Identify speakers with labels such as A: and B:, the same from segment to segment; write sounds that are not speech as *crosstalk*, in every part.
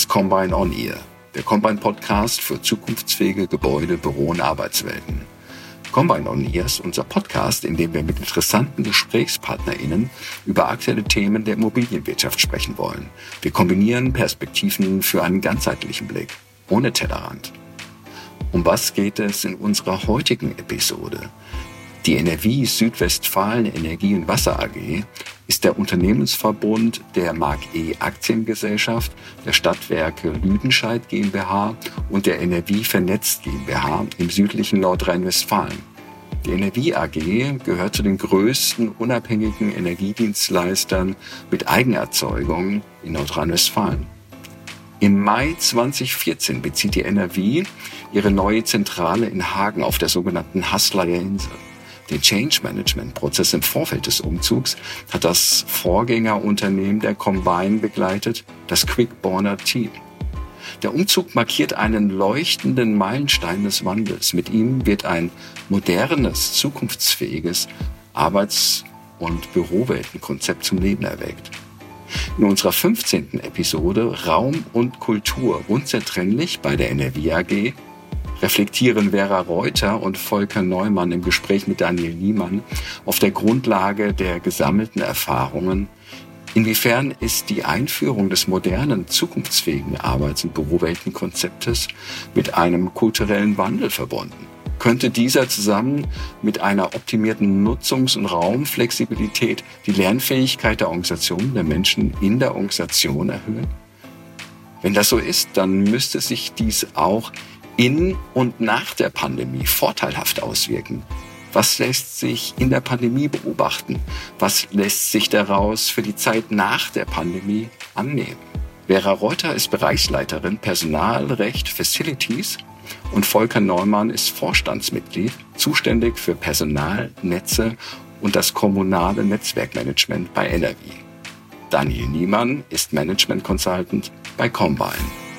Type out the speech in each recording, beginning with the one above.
A: Ist Combine On Ear, der Combine Podcast für zukunftsfähige Gebäude, Büro und Arbeitswelten. Combine On Ear ist unser Podcast, in dem wir mit interessanten GesprächspartnerInnen über aktuelle Themen der Immobilienwirtschaft sprechen wollen. Wir kombinieren Perspektiven für einen ganzheitlichen Blick, ohne Tellerrand. Um was geht es in unserer heutigen Episode? Die NRW Südwestfalen Energie und Wasser AG ist der Unternehmensverbund der Mark E Aktiengesellschaft, der Stadtwerke Lüdenscheid GmbH und der NRW Vernetzt GmbH im südlichen Nordrhein-Westfalen. Die NRW AG gehört zu den größten unabhängigen Energiedienstleistern mit Eigenerzeugung in Nordrhein-Westfalen. Im Mai 2014 bezieht die NRW ihre neue Zentrale in Hagen auf der sogenannten Hasleier Insel. Den Change Management Prozess im Vorfeld des Umzugs hat das Vorgängerunternehmen der Combine begleitet, das Quickborner Team. Der Umzug markiert einen leuchtenden Meilenstein des Wandels. Mit ihm wird ein modernes, zukunftsfähiges Arbeits- und Büroweltenkonzept zum Leben erweckt. In unserer 15. Episode Raum und Kultur unzertrennlich bei der NRW AG reflektieren Vera Reuter und Volker Neumann im Gespräch mit Daniel Niemann auf der Grundlage der gesammelten Erfahrungen, inwiefern ist die Einführung des modernen, zukunftsfähigen Arbeits- und Büroweltenkonzeptes mit einem kulturellen Wandel verbunden. Könnte dieser zusammen mit einer optimierten Nutzungs- und Raumflexibilität die Lernfähigkeit der Organisation, der Menschen in der Organisation erhöhen? Wenn das so ist, dann müsste sich dies auch in und nach der Pandemie vorteilhaft auswirken? Was lässt sich in der Pandemie beobachten? Was lässt sich daraus für die Zeit nach der Pandemie annehmen? Vera Reuter ist Bereichsleiterin Personalrecht Facilities und Volker Neumann ist Vorstandsmitglied, zuständig für Personalnetze und das kommunale Netzwerkmanagement bei NRW. Daniel Niemann ist Management Consultant bei Combine.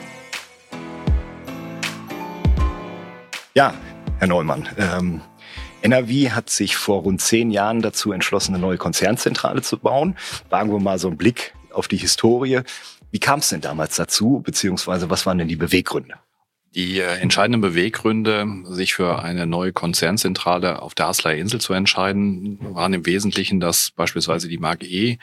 B: Ja, Herr Neumann. Ähm, NRW hat sich vor rund zehn Jahren dazu entschlossen, eine neue Konzernzentrale zu bauen. Wagen wir mal so einen Blick auf die Historie. Wie kam es denn damals dazu, beziehungsweise was waren denn die Beweggründe?
C: Die äh, entscheidenden Beweggründe, sich für eine neue Konzernzentrale auf der Hasleier Insel zu entscheiden, waren im Wesentlichen, dass beispielsweise die Mark E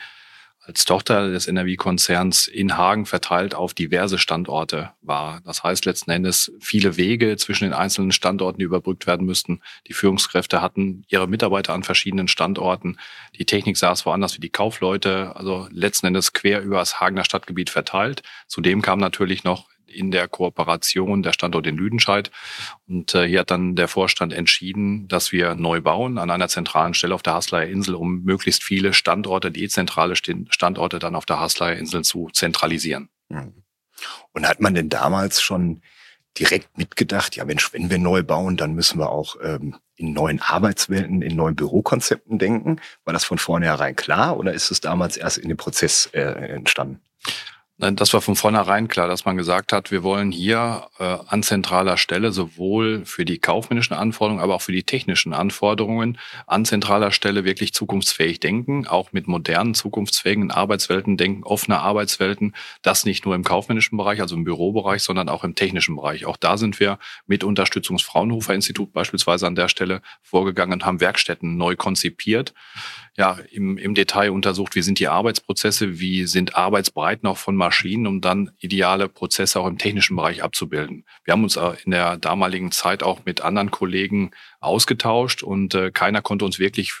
C: als Tochter des NRW-Konzerns in Hagen verteilt auf diverse Standorte war. Das heißt letzten Endes viele Wege zwischen den einzelnen Standorten, die überbrückt werden müssten. Die Führungskräfte hatten ihre Mitarbeiter an verschiedenen Standorten. Die Technik saß woanders wie die Kaufleute, also letzten Endes quer über das Hagener Stadtgebiet verteilt. Zudem kam natürlich noch in der Kooperation der Standort in Lüdenscheid. Und äh, hier hat dann der Vorstand entschieden, dass wir neu bauen an einer zentralen Stelle auf der Hasleier Insel, um möglichst viele Standorte, dezentrale Standorte dann auf der Hasleier Insel zu zentralisieren.
B: Mhm. Und hat man denn damals schon direkt mitgedacht, ja Mensch, wenn wir neu bauen, dann müssen wir auch ähm, in neuen Arbeitswelten, in neuen Bürokonzepten denken? War das von vornherein klar oder ist es damals erst in dem Prozess äh, entstanden?
C: Das war von vornherein klar, dass man gesagt hat, wir wollen hier äh, an zentraler Stelle sowohl für die kaufmännischen Anforderungen, aber auch für die technischen Anforderungen an zentraler Stelle wirklich zukunftsfähig denken, auch mit modernen, zukunftsfähigen Arbeitswelten denken, offene Arbeitswelten, das nicht nur im kaufmännischen Bereich, also im Bürobereich, sondern auch im technischen Bereich. Auch da sind wir mit Unterstützung des Fraunhofer Institut beispielsweise an der Stelle vorgegangen und haben Werkstätten neu konzipiert ja, im, im Detail untersucht, wie sind die Arbeitsprozesse, wie sind Arbeitsbreiten auch von Maschinen, um dann ideale Prozesse auch im technischen Bereich abzubilden. Wir haben uns äh, in der damaligen Zeit auch mit anderen Kollegen ausgetauscht und äh, keiner konnte uns wirklich,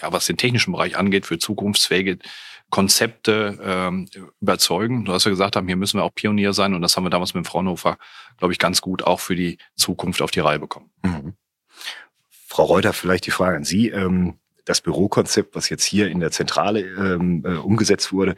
C: ja, was den technischen Bereich angeht, für zukunftsfähige Konzepte ähm, überzeugen. Du hast ja gesagt haben, hier müssen wir auch Pionier sein und das haben wir damals mit dem Fraunhofer, glaube ich, ganz gut auch für die Zukunft auf die Reihe bekommen. Mhm.
B: Frau Reuter, vielleicht die Frage an Sie. Ähm das Bürokonzept, was jetzt hier in der Zentrale ähm, äh, umgesetzt wurde,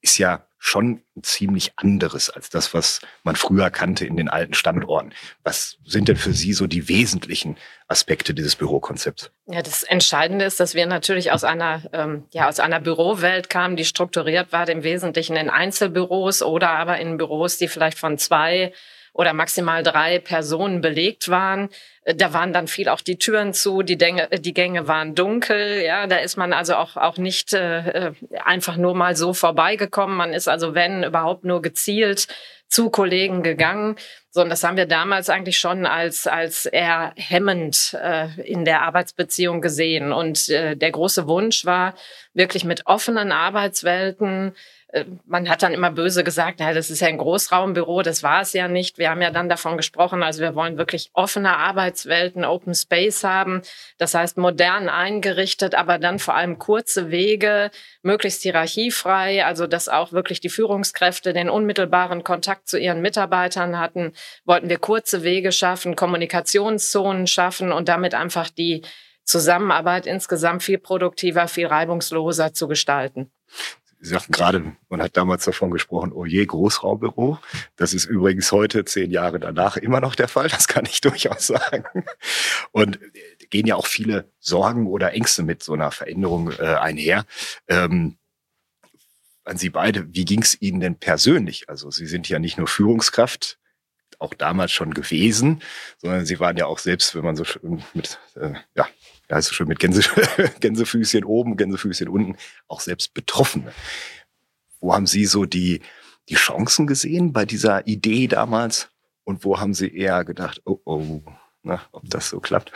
B: ist ja schon ziemlich anderes als das, was man früher kannte in den alten Standorten. Was sind denn für Sie so die wesentlichen Aspekte dieses Bürokonzepts?
D: Ja, das Entscheidende ist, dass wir natürlich aus einer, ähm, ja, aus einer Bürowelt kamen, die strukturiert war, im Wesentlichen in Einzelbüros oder aber in Büros, die vielleicht von zwei oder maximal drei Personen belegt waren. Äh, da waren dann viel auch die Türen zu, die, Dänge, die Gänge waren dunkel. Ja, da ist man also auch, auch nicht äh, einfach nur mal so vorbeigekommen. Man ist also, wenn überhaupt nur gezielt zu Kollegen gegangen. So, und das haben wir damals eigentlich schon als, als eher hemmend äh, in der Arbeitsbeziehung gesehen. Und äh, der große Wunsch war, wirklich mit offenen Arbeitswelten äh, man hat dann immer böse gesagt, na, das ist ja ein Großraumbüro, das war es ja nicht. Wir haben ja dann davon gesprochen, also wir wollen wirklich offene Arbeitswelten, Open Space haben. Das heißt modern eingerichtet, aber dann vor allem kurze Wege, möglichst hierarchiefrei, also dass auch wirklich die Führungskräfte den unmittelbaren Kontakt zu ihren Mitarbeitern hatten. Wollten wir kurze Wege schaffen, Kommunikationszonen schaffen und damit einfach die Zusammenarbeit insgesamt viel produktiver, viel reibungsloser zu gestalten.
B: Sie sagten gerade, man hat damals davon gesprochen, oh je, Großraumbüro. Das ist übrigens heute, zehn Jahre danach, immer noch der Fall. Das kann ich *laughs* durchaus sagen. Und gehen ja auch viele Sorgen oder Ängste mit so einer Veränderung äh, einher. Ähm, an Sie beide, wie ging es Ihnen denn persönlich? Also Sie sind ja nicht nur Führungskraft, auch damals schon gewesen, sondern Sie waren ja auch selbst, wenn man so mit, äh, ja, ja, ist schön mit Gänse, *laughs* Gänsefüßchen oben, Gänsefüßchen unten, auch selbst Betroffene. Wo haben Sie so die, die Chancen gesehen bei dieser Idee damals? Und wo haben Sie eher gedacht, oh, oh, na, ob das so klappt?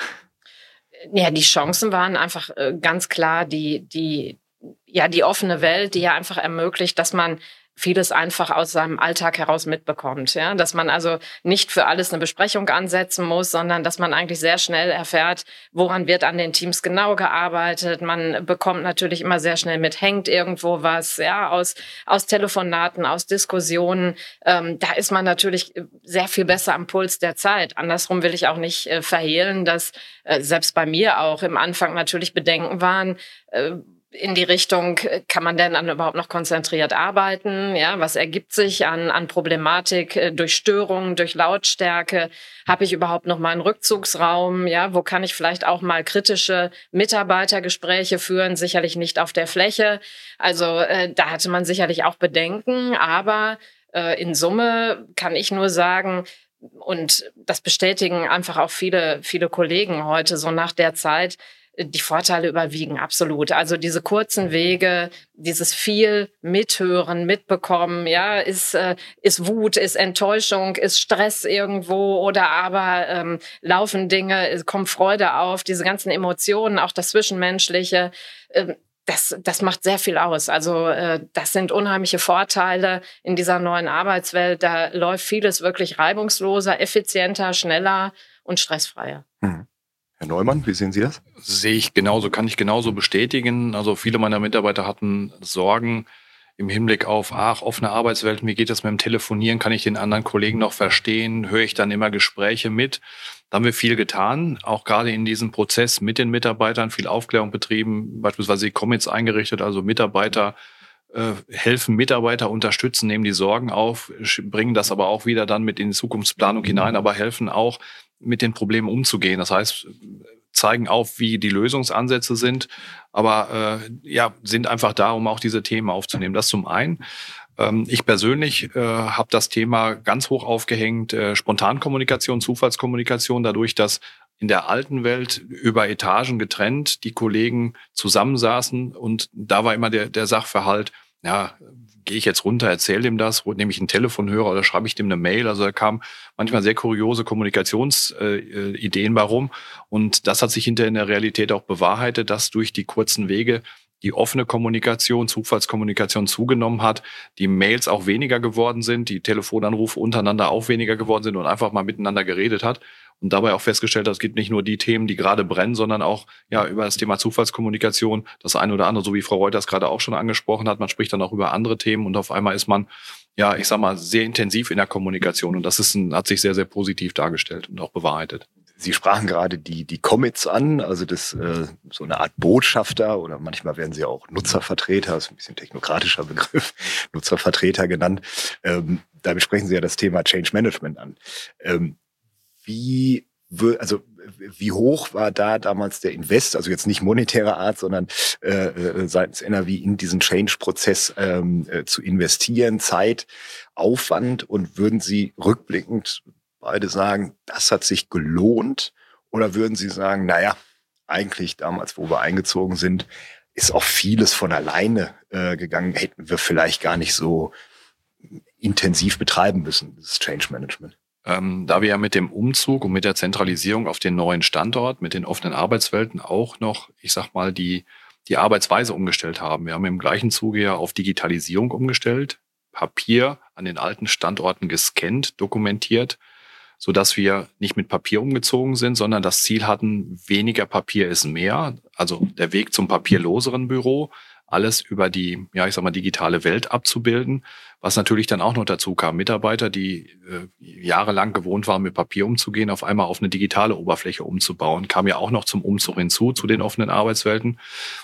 D: Ja, die Chancen waren einfach äh, ganz klar die, die, ja, die offene Welt, die ja einfach ermöglicht, dass man vieles einfach aus seinem Alltag heraus mitbekommt. Ja? Dass man also nicht für alles eine Besprechung ansetzen muss, sondern dass man eigentlich sehr schnell erfährt, woran wird an den Teams genau gearbeitet. Man bekommt natürlich immer sehr schnell mit, hängt irgendwo was, ja, aus, aus Telefonaten, aus Diskussionen. Ähm, da ist man natürlich sehr viel besser am Puls der Zeit. Andersrum will ich auch nicht äh, verhehlen, dass äh, selbst bei mir auch im Anfang natürlich Bedenken waren, äh, in die Richtung, kann man denn dann überhaupt noch konzentriert arbeiten? Ja, was ergibt sich an, an Problematik äh, durch Störungen, durch Lautstärke? Habe ich überhaupt noch mal einen Rückzugsraum? Ja, wo kann ich vielleicht auch mal kritische Mitarbeitergespräche führen? Sicherlich nicht auf der Fläche. Also äh, da hatte man sicherlich auch Bedenken, aber äh, in Summe kann ich nur sagen, und das bestätigen einfach auch viele, viele Kollegen heute so nach der Zeit, die Vorteile überwiegen absolut. Also diese kurzen Wege, dieses viel mithören, mitbekommen, ja, ist, äh, ist Wut, ist Enttäuschung, ist Stress irgendwo oder aber ähm, laufen Dinge, kommt Freude auf, diese ganzen Emotionen, auch das Zwischenmenschliche. Äh, das, das macht sehr viel aus. Also äh, das sind unheimliche Vorteile in dieser neuen Arbeitswelt. Da läuft vieles wirklich reibungsloser, effizienter, schneller und stressfreier. Mhm.
B: Herr Neumann, wie sehen Sie das?
C: Sehe ich genauso, kann ich genauso bestätigen. Also viele meiner Mitarbeiter hatten Sorgen im Hinblick auf, ach, offene Arbeitswelt, wie geht das mit dem Telefonieren? Kann ich den anderen Kollegen noch verstehen? Höre ich dann immer Gespräche mit? Da haben wir viel getan, auch gerade in diesem Prozess mit den Mitarbeitern, viel Aufklärung betrieben, beispielsweise die Commits eingerichtet, also Mitarbeiter äh, helfen Mitarbeiter, unterstützen, nehmen die Sorgen auf, bringen das aber auch wieder dann mit in die Zukunftsplanung hinein, aber helfen auch mit den Problemen umzugehen. Das heißt, zeigen auf, wie die Lösungsansätze sind, aber äh, ja, sind einfach da, um auch diese Themen aufzunehmen. Das zum einen. Ähm, ich persönlich äh, habe das Thema ganz hoch aufgehängt, äh, Spontankommunikation, Zufallskommunikation, dadurch, dass in der alten Welt über Etagen getrennt die Kollegen zusammensaßen und da war immer der, der Sachverhalt, ja, gehe ich jetzt runter, erzähle dem das, nehme ich einen Telefonhörer oder schreibe ich dem eine Mail. Also da kamen manchmal sehr kuriose Kommunikationsideen äh, warum. Und das hat sich hinterher in der Realität auch bewahrheitet, dass durch die kurzen Wege die offene Kommunikation, Zufallskommunikation zugenommen hat, die Mails auch weniger geworden sind, die Telefonanrufe untereinander auch weniger geworden sind und einfach mal miteinander geredet hat und dabei auch festgestellt hat, es gibt nicht nur die Themen, die gerade brennen, sondern auch ja über das Thema Zufallskommunikation, das eine oder andere, so wie Frau Reuters gerade auch schon angesprochen hat, man spricht dann auch über andere Themen und auf einmal ist man ja, ich sag mal, sehr intensiv in der Kommunikation und das ist ein, hat sich sehr, sehr positiv dargestellt und auch bewahrheitet.
B: Sie sprachen gerade die, die Commits an, also das äh, so eine Art Botschafter oder manchmal werden sie auch Nutzervertreter, ist ein bisschen technokratischer Begriff, *laughs* Nutzervertreter genannt. Ähm, damit sprechen Sie ja das Thema Change Management an. Ähm, wie, also wie hoch war da damals der Invest, also jetzt nicht monetärer Art, sondern äh, äh seitens NRW in diesen Change-Prozess ähm, äh, zu investieren, Zeit, Aufwand und würden Sie rückblickend beide sagen, das hat sich gelohnt? Oder würden Sie sagen, naja, eigentlich damals, wo wir eingezogen sind, ist auch vieles von alleine äh, gegangen, hätten wir vielleicht gar nicht so intensiv betreiben müssen, das Change Management.
C: Ähm, da wir ja mit dem Umzug und mit der Zentralisierung auf den neuen Standort, mit den offenen Arbeitswelten auch noch, ich sag mal, die, die Arbeitsweise umgestellt haben. Wir haben im gleichen Zuge ja auf Digitalisierung umgestellt, Papier an den alten Standorten gescannt, dokumentiert, so dass wir nicht mit Papier umgezogen sind, sondern das Ziel hatten, weniger Papier ist mehr. Also der Weg zum papierloseren Büro, alles über die, ja, ich sag mal, digitale Welt abzubilden. Was natürlich dann auch noch dazu kam, Mitarbeiter, die äh, jahrelang gewohnt waren, mit Papier umzugehen, auf einmal auf eine digitale Oberfläche umzubauen, kam ja auch noch zum Umzug hinzu, zu den offenen Arbeitswelten.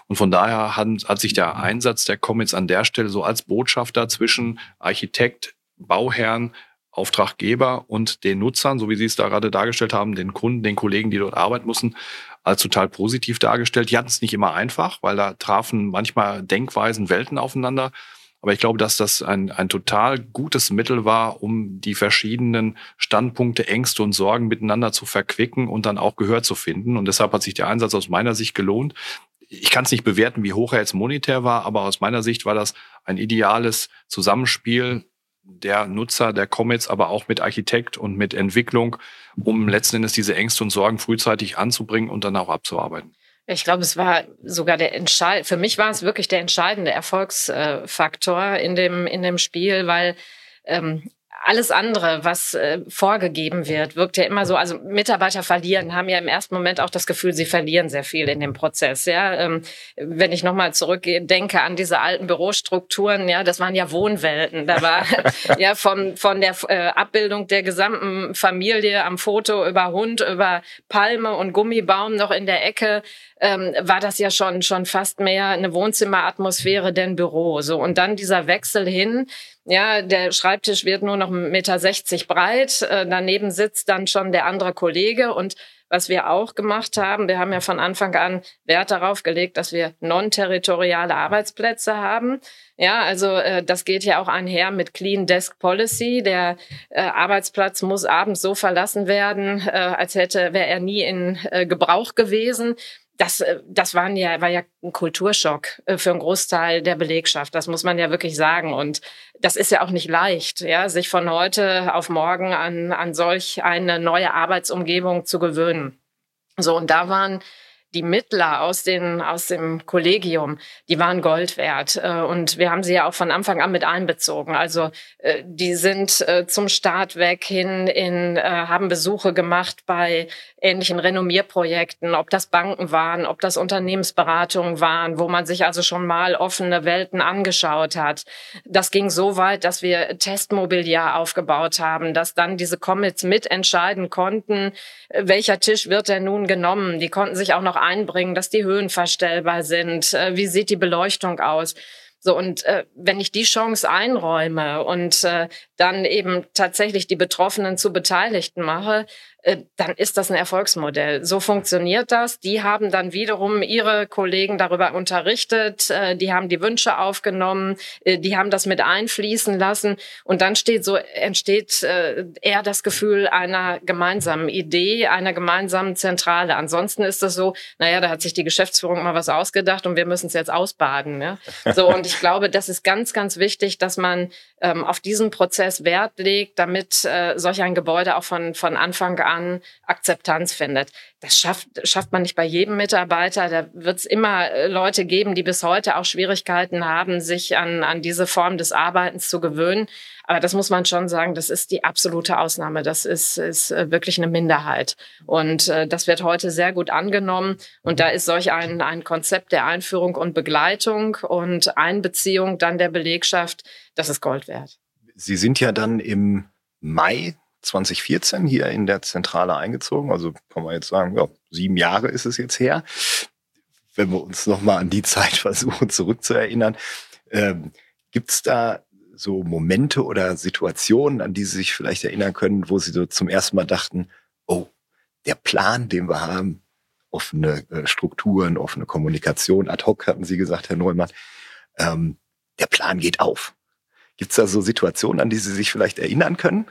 C: Und von daher hat, hat sich der Einsatz der Commits an der Stelle so als Botschafter zwischen Architekt, Bauherrn, Auftraggeber und den Nutzern, so wie Sie es da gerade dargestellt haben, den Kunden, den Kollegen, die dort arbeiten mussten, als total positiv dargestellt. Die hatten es nicht immer einfach, weil da trafen manchmal Denkweisen, Welten aufeinander. Aber ich glaube, dass das ein, ein total gutes Mittel war, um die verschiedenen Standpunkte, Ängste und Sorgen miteinander zu verquicken und dann auch Gehör zu finden. Und deshalb hat sich der Einsatz aus meiner Sicht gelohnt. Ich kann es nicht bewerten, wie hoch er jetzt monetär war, aber aus meiner Sicht war das ein ideales Zusammenspiel der Nutzer der Commits, aber auch mit Architekt und mit Entwicklung, um letzten Endes diese Ängste und Sorgen frühzeitig anzubringen und dann auch abzuarbeiten.
D: Ich glaube, es war sogar der Entscheid. Für mich war es wirklich der entscheidende Erfolgsfaktor in dem in dem Spiel, weil ähm, alles andere, was äh, vorgegeben wird, wirkt ja immer so. Also Mitarbeiter verlieren, haben ja im ersten Moment auch das Gefühl, sie verlieren sehr viel in dem Prozess. Ja, ähm, wenn ich nochmal zurückdenke an diese alten Bürostrukturen, ja, das waren ja Wohnwelten. Da war *laughs* ja von von der äh, Abbildung der gesamten Familie am Foto über Hund, über Palme und Gummibaum noch in der Ecke ähm, war das ja schon schon fast mehr eine Wohnzimmeratmosphäre denn Büro. So und dann dieser Wechsel hin. Ja, der Schreibtisch wird nur noch 1,60 Meter breit. Äh, daneben sitzt dann schon der andere Kollege und was wir auch gemacht haben, wir haben ja von Anfang an Wert darauf gelegt, dass wir non-territoriale Arbeitsplätze haben. Ja, also äh, das geht ja auch einher mit Clean Desk Policy. Der äh, Arbeitsplatz muss abends so verlassen werden, äh, als hätte wäre er nie in äh, Gebrauch gewesen das, äh, das waren ja, war ja ein Kulturschock äh, für einen Großteil der Belegschaft. Das muss man ja wirklich sagen. Und das ist ja auch nicht leicht, ja, sich von heute auf morgen an, an solch eine neue Arbeitsumgebung zu gewöhnen. So, und da waren die Mittler aus, den, aus dem Kollegium, die waren Gold wert. Äh, und wir haben sie ja auch von Anfang an mit einbezogen. Also äh, die sind äh, zum Start weg hin in, haben Besuche gemacht bei ähnlichen Renommierprojekten, ob das Banken waren, ob das Unternehmensberatungen waren, wo man sich also schon mal offene Welten angeschaut hat. Das ging so weit, dass wir Testmobiliar aufgebaut haben, dass dann diese Commits mitentscheiden konnten, welcher Tisch wird denn nun genommen. Die konnten sich auch noch einbringen, dass die Höhen verstellbar sind. Äh, wie sieht die Beleuchtung aus? So, und äh, wenn ich die Chance einräume und äh, dann eben tatsächlich die Betroffenen zu Beteiligten mache, dann ist das ein Erfolgsmodell. So funktioniert das. Die haben dann wiederum ihre Kollegen darüber unterrichtet, äh, die haben die Wünsche aufgenommen, äh, die haben das mit einfließen lassen und dann steht so entsteht eher das Gefühl einer gemeinsamen Idee, einer gemeinsamen Zentrale. Ansonsten ist es so, naja, da hat sich die Geschäftsführung mal was ausgedacht und wir müssen es jetzt ausbaden. Ja? So und ich glaube, das ist ganz, ganz wichtig, dass man ähm, auf diesen Prozess Wert legt, damit äh, solch ein Gebäude auch von von Anfang an an Akzeptanz findet. Das schafft, schafft man nicht bei jedem Mitarbeiter. Da wird es immer äh, Leute geben, die bis heute auch Schwierigkeiten haben, sich an, an diese Form des Arbeitens zu gewöhnen. Aber das muss man schon sagen, das ist die absolute Ausnahme. Das ist, ist äh, wirklich eine Minderheit. Und äh, das wird heute sehr gut angenommen. Und da ist solch ein, ein Konzept der Einführung und Begleitung und Einbeziehung dann der Belegschaft, das ist Gold wert.
B: Sie sind ja dann im Mai 2014 hier in der Zentrale eingezogen. Also kann man jetzt sagen, ja, sieben Jahre ist es jetzt her. Wenn wir uns nochmal an die *laughs* Zeit versuchen zurückzuerinnern, ähm, gibt es da so Momente oder Situationen, an die Sie sich vielleicht erinnern können, wo Sie so zum ersten Mal dachten, oh, der Plan, den wir haben, offene äh, Strukturen, offene Kommunikation, ad hoc hatten Sie gesagt, Herr Neumann, ähm, der Plan geht auf. Gibt es da so Situationen, an die Sie sich vielleicht erinnern können?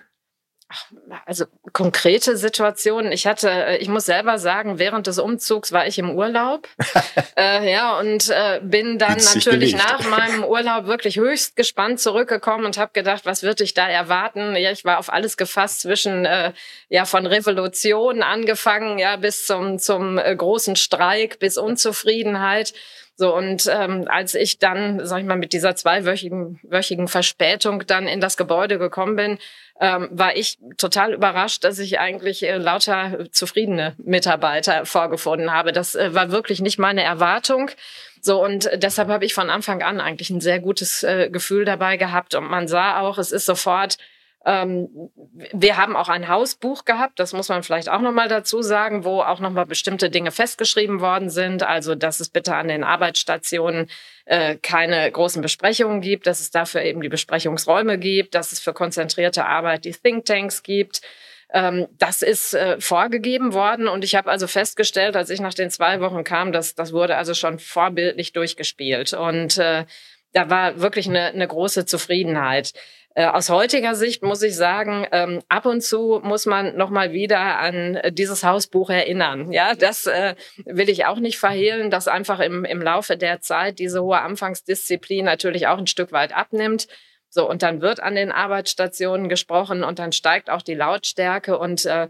D: Also konkrete Situationen. Ich hatte, äh, ich muss selber sagen, während des Umzugs war ich im Urlaub. *laughs* äh, ja, und äh, bin dann natürlich gelegt. nach meinem Urlaub wirklich höchst gespannt zurückgekommen und habe gedacht, was wird ich da erwarten? Ja, ich war auf alles gefasst zwischen äh, ja von Revolution angefangen, ja, bis zum, zum äh, großen Streik, bis Unzufriedenheit. So, und ähm, als ich dann, sag ich mal, mit dieser zweiwöchigen wöchigen Verspätung dann in das Gebäude gekommen bin, ähm, war ich total überrascht, dass ich eigentlich äh, lauter zufriedene Mitarbeiter vorgefunden habe. Das äh, war wirklich nicht meine Erwartung. So, und deshalb habe ich von Anfang an eigentlich ein sehr gutes äh, Gefühl dabei gehabt. Und man sah auch, es ist sofort ähm, wir haben auch ein Hausbuch gehabt, das muss man vielleicht auch nochmal dazu sagen, wo auch nochmal bestimmte Dinge festgeschrieben worden sind. Also, dass es bitte an den Arbeitsstationen äh, keine großen Besprechungen gibt, dass es dafür eben die Besprechungsräume gibt, dass es für konzentrierte Arbeit die Thinktanks gibt. Ähm, das ist äh, vorgegeben worden und ich habe also festgestellt, als ich nach den zwei Wochen kam, dass das wurde also schon vorbildlich durchgespielt und äh, da war wirklich eine, eine große Zufriedenheit. Äh, aus heutiger Sicht muss ich sagen, ähm, ab und zu muss man noch mal wieder an dieses Hausbuch erinnern. Ja, das äh, will ich auch nicht verhehlen, dass einfach im, im Laufe der Zeit diese hohe Anfangsdisziplin natürlich auch ein Stück weit abnimmt. So, und dann wird an den Arbeitsstationen gesprochen und dann steigt auch die Lautstärke und äh,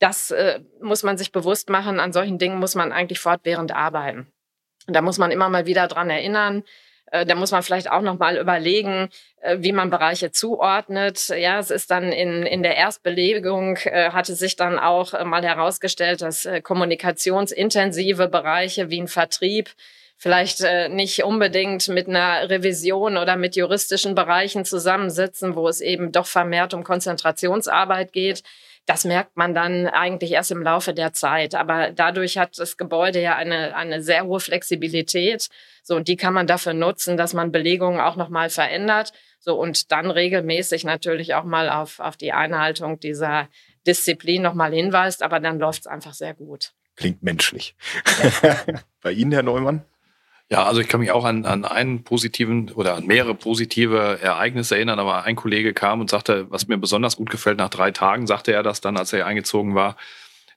D: das äh, muss man sich bewusst machen. An solchen Dingen muss man eigentlich fortwährend arbeiten. Und da muss man immer mal wieder dran erinnern. Äh, da muss man vielleicht auch noch mal überlegen, äh, wie man Bereiche zuordnet. Ja, es ist dann in, in der Erstbelegung äh, hatte sich dann auch mal herausgestellt, dass kommunikationsintensive Bereiche wie ein Vertrieb vielleicht nicht unbedingt mit einer Revision oder mit juristischen Bereichen zusammensitzen, wo es eben doch vermehrt um Konzentrationsarbeit geht. Das merkt man dann eigentlich erst im Laufe der Zeit. Aber dadurch hat das Gebäude ja eine, eine sehr hohe Flexibilität. So, und die kann man dafür nutzen, dass man Belegungen auch nochmal verändert. So, und dann regelmäßig natürlich auch mal auf, auf die Einhaltung dieser Disziplin nochmal hinweist. Aber dann läuft es einfach sehr gut.
B: Klingt menschlich. *laughs* Bei Ihnen, Herr Neumann?
C: Ja, also ich kann mich auch an, an einen positiven oder an mehrere positive Ereignisse erinnern, aber ein Kollege kam und sagte, was mir besonders gut gefällt, nach drei Tagen sagte er das dann, als er eingezogen war,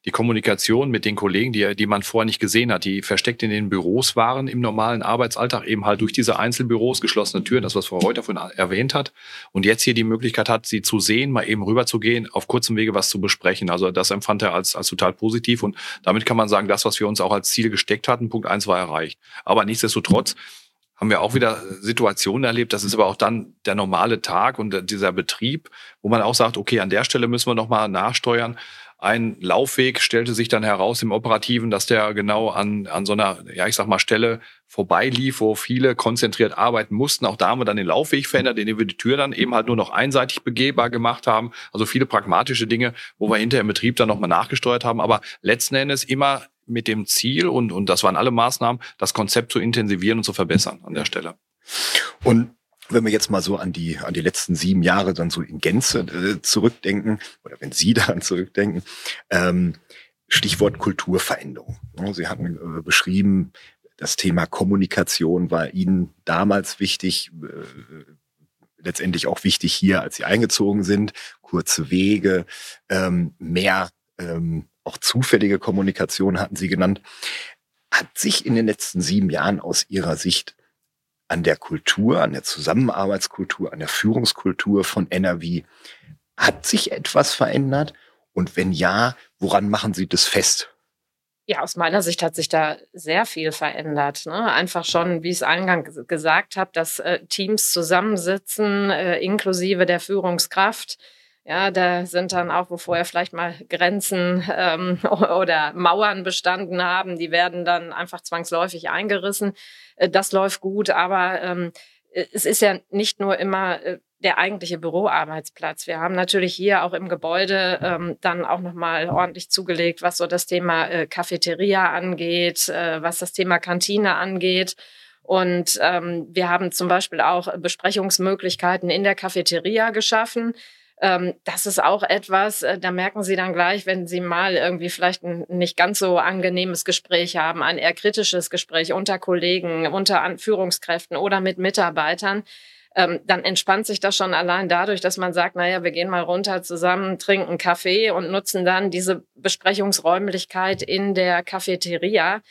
C: die Kommunikation mit den Kollegen, die, die man vorher nicht gesehen hat, die versteckt in den Büros waren im normalen Arbeitsalltag, eben halt durch diese Einzelbüros, geschlossene Türen, das, was Frau Reuter von erwähnt hat. Und jetzt hier die Möglichkeit hat, sie zu sehen, mal eben rüberzugehen, auf kurzem Wege was zu besprechen. Also das empfand er als, als total positiv. Und damit kann man sagen, das, was wir uns auch als Ziel gesteckt hatten, Punkt eins war erreicht. Aber nichtsdestotrotz, haben wir auch wieder Situationen erlebt. Das ist aber auch dann der normale Tag und dieser Betrieb, wo man auch sagt, okay, an der Stelle müssen wir nochmal nachsteuern. Ein Laufweg stellte sich dann heraus im Operativen, dass der genau an, an so einer, ja, ich sag mal, Stelle vorbeilief, wo viele konzentriert arbeiten mussten. Auch da haben wir dann den Laufweg verändert, indem wir die Tür dann eben halt nur noch einseitig begehbar gemacht haben. Also viele pragmatische Dinge, wo wir hinterher im Betrieb dann nochmal nachgesteuert haben. Aber letzten Endes immer mit dem Ziel, und, und das waren alle Maßnahmen, das Konzept zu intensivieren und zu verbessern an der Stelle.
B: Und wenn wir jetzt mal so an die, an die letzten sieben Jahre dann so in Gänze äh, zurückdenken, oder wenn Sie *laughs* daran zurückdenken, ähm, Stichwort Kulturveränderung. Sie hatten äh, beschrieben, das Thema Kommunikation war Ihnen damals wichtig, äh, letztendlich auch wichtig hier, als Sie eingezogen sind. Kurze Wege, ähm, mehr ähm, auch zufällige Kommunikation hatten Sie genannt. Hat sich in den letzten sieben Jahren aus Ihrer Sicht an der Kultur, an der Zusammenarbeitskultur, an der Führungskultur von NRW. Hat sich etwas verändert? Und wenn ja, woran machen Sie das fest?
D: Ja, aus meiner Sicht hat sich da sehr viel verändert. Ne? Einfach schon, wie ich es eingangs gesagt habe, dass äh, Teams zusammensitzen, äh, inklusive der Führungskraft. Ja, da sind dann auch, wo vorher vielleicht mal Grenzen ähm, *laughs* oder Mauern bestanden haben, die werden dann einfach zwangsläufig eingerissen. Äh, das läuft gut, aber ähm, es ist ja nicht nur immer äh, der eigentliche Büroarbeitsplatz. Wir haben natürlich hier auch im Gebäude ähm, dann auch nochmal ordentlich zugelegt, was so das Thema äh, Cafeteria angeht, äh, was das Thema Kantine angeht. Und ähm, wir haben zum Beispiel auch Besprechungsmöglichkeiten in der Cafeteria geschaffen Ähm, das ist auch etwas, äh, da merken Sie dann gleich, wenn Sie mal irgendwie vielleicht ein nicht ganz so angenehmes Gespräch haben, ein eher kritisches Gespräch unter Kollegen, unter Führungskräften oder mit Mitarbeitern, ähm, dann entspannt sich das schon allein dadurch, dass man sagt, naja, wir gehen mal runter zusammen, trinken Kaffee und nutzen dann diese Besprechungsräumlichkeit in der Cafeteria.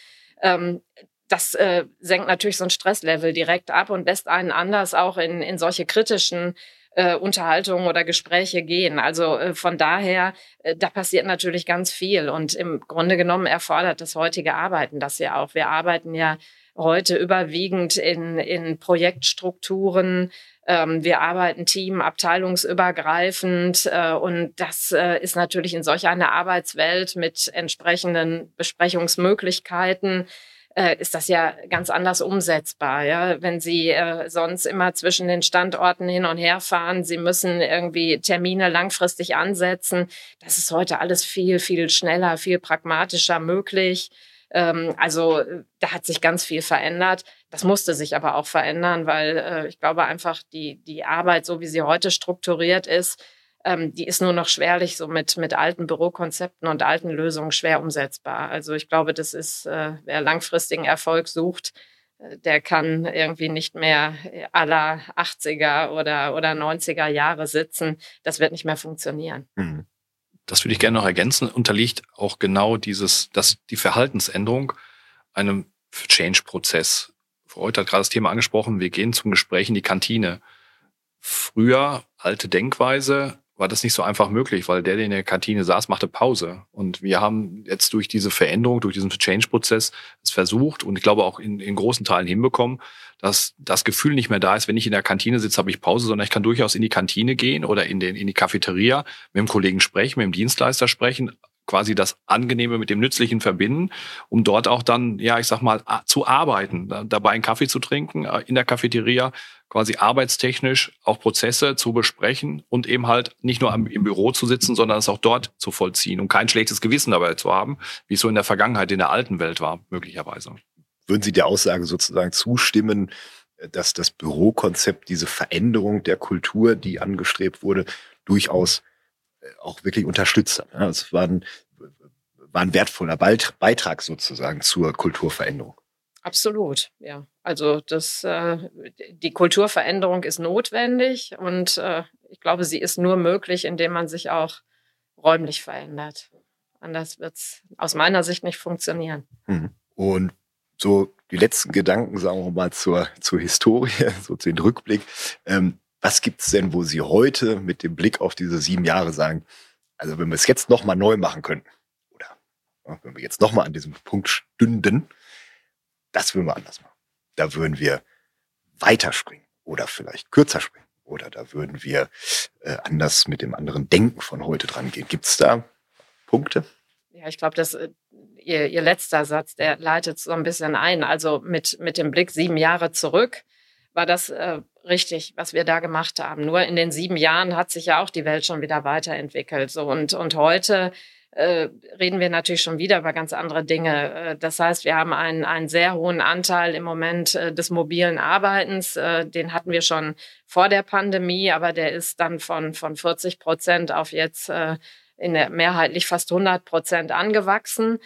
D: Ähm, das äh, senkt natürlich so ein Stresslevel direkt ab und lässt einen anders auch in, in solche kritischen äh, Unterhaltungen oder Gespräche gehen. Also äh, von daher, äh, da passiert natürlich ganz viel. Und im Grunde genommen erfordert das heutige Arbeiten das ja auch. Wir arbeiten ja heute überwiegend in, in Projektstrukturen. Ähm, wir arbeiten team-, abteilungsübergreifend. Äh, und das äh, ist natürlich in solch einer Arbeitswelt mit entsprechenden Besprechungsmöglichkeiten äh, ist das ja ganz anders umsetzbar. Ja? Wenn Sie äh, sonst immer zwischen den Standorten hin und her fahren, Sie müssen irgendwie Termine langfristig ansetzen. Das ist heute alles viel, viel schneller, viel pragmatischer möglich. Ähm, also da hat sich ganz viel verändert. Das musste sich aber auch verändern, weil äh, ich glaube einfach, die, die Arbeit, so wie sie heute strukturiert ist, ähm, die ist nur noch schwerlich so mit, mit alten Bürokonzepten und alten Lösungen schwer umsetzbar. Also ich glaube, das ist, äh, wer langfristigen Erfolg sucht, äh, der kann irgendwie nicht mehr aller 80er oder, oder 90er Jahre sitzen. Das wird nicht mehr funktionieren. Mhm.
C: Das würde ich gerne noch ergänzen. Unterliegt auch genau dieses, dass die Verhaltensänderung einem Change-Prozess. Heute hat gerade das Thema angesprochen, wir gehen zum Gespräch in die Kantine. Früher alte Denkweise, war das nicht so einfach möglich, weil der, der in der Kantine saß, machte Pause. Und wir haben jetzt durch diese Veränderung, durch diesen Change-Prozess es versucht und ich glaube auch in, in großen Teilen hinbekommen, dass das Gefühl nicht mehr da ist, wenn ich in der Kantine sitze, habe ich Pause, sondern ich kann durchaus in die Kantine gehen oder in, den, in die Cafeteria, mit dem Kollegen sprechen, mit dem Dienstleister sprechen, quasi das Angenehme mit dem Nützlichen verbinden, um dort auch dann, ja, ich sag mal, zu arbeiten, dabei einen Kaffee zu trinken äh, in der Cafeteria, quasi arbeitstechnisch auch Prozesse zu besprechen und eben halt nicht nur im Büro zu sitzen, sondern es auch dort zu vollziehen und kein schlechtes Gewissen dabei zu haben, wie es so in der Vergangenheit in der alten Welt war, möglicherweise.
B: Würden Sie der Aussage sozusagen zustimmen, dass das Bürokonzept diese Veränderung der Kultur, die angestrebt wurde, durchaus auch wirklich unterstützt hat. Es war ein, war ein wertvoller Beitrag sozusagen zur Kulturveränderung.
D: Absolut, ja. Also das, äh, die Kulturveränderung ist notwendig und äh, ich glaube, sie ist nur möglich, indem man sich auch räumlich verändert. Anders wird es aus meiner Sicht nicht funktionieren.
B: Mhm. Und so die letzten Gedanken, sagen wir mal, zur, zur Historie, *laughs* so den Rückblick. Ähm, was gibt es denn, wo Sie heute mit dem Blick auf diese sieben Jahre sagen, also wenn wir es jetzt nochmal neu machen könnten, oder ja, wenn wir jetzt nochmal an diesem Punkt stünden, das würden wir anders machen. Da würden wir weiterspringen oder vielleicht kürzer springen. Oder da würden wir äh, anders mit dem anderen Denken von heute dran gehen. Gibt es da Punkte?
D: Ja, ich glaube, dass äh, ihr, ihr letzter Satz, der leitet so ein bisschen ein. Also mit, mit dem Blick sieben Jahre zurück war das äh, richtig, was wir da gemacht haben. Nur in den sieben Jahren hat sich ja auch die Welt schon wieder weiterentwickelt. So und, und heute äh, reden wir natürlich schon wieder über ganz andere Dinge. Äh, das heißt, wir haben einen, einen sehr hohen Anteil im Moment äh, des mobilen Arbeitens. Äh, den hatten wir schon vor der Pandemie, aber der ist dann von, von 40 Prozent auf jetzt äh, in der mehrheitlich fast 100 Prozent angewachsen.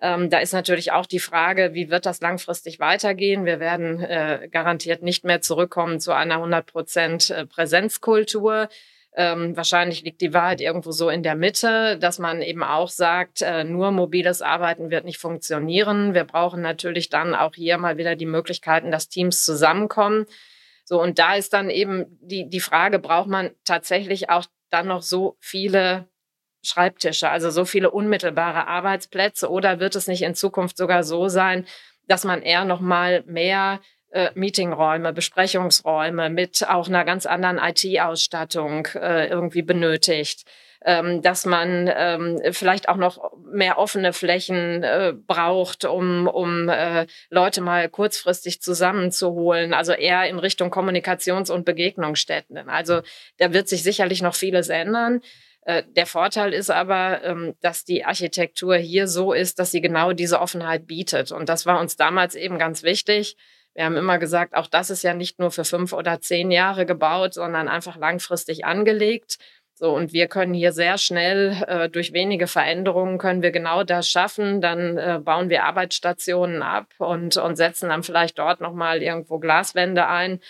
D: Ähm, da ist natürlich auch die Frage, wie wird das langfristig weitergehen? Wir werden äh, garantiert nicht mehr zurückkommen zu einer 100 Prozent äh, Präsenzkultur. Ähm, wahrscheinlich liegt die Wahrheit irgendwo so in der Mitte, dass man eben auch sagt, äh, nur mobiles Arbeiten wird nicht funktionieren. Wir brauchen natürlich dann auch hier mal wieder die Möglichkeiten, dass Teams zusammenkommen. So, und da ist dann eben die, die Frage, braucht man tatsächlich auch dann noch so viele Schreibtische, also so viele unmittelbare Arbeitsplätze? Oder wird es nicht in Zukunft sogar so sein, dass man eher noch mal mehr äh, Meetingräume, Besprechungsräume mit auch einer ganz anderen IT-Ausstattung äh, irgendwie benötigt? Ähm, dass man ähm, vielleicht auch noch mehr offene Flächen äh, braucht, um, um äh, Leute mal kurzfristig zusammenzuholen, also eher in Richtung Kommunikations- und Begegnungsstätten. Also da wird sich sicherlich noch vieles ändern. Äh, der Vorteil ist aber, ähm, dass die Architektur hier so ist, dass sie genau diese Offenheit bietet. Und das war uns damals eben ganz wichtig. Wir haben immer gesagt, auch das ist ja nicht nur für fünf oder zehn Jahre gebaut, sondern einfach langfristig angelegt. So, und wir können hier sehr schnell äh, durch wenige Veränderungen können wir genau das schaffen. Dann äh, bauen wir Arbeitsstationen ab und, und setzen dann vielleicht dort nochmal irgendwo Glaswände ein,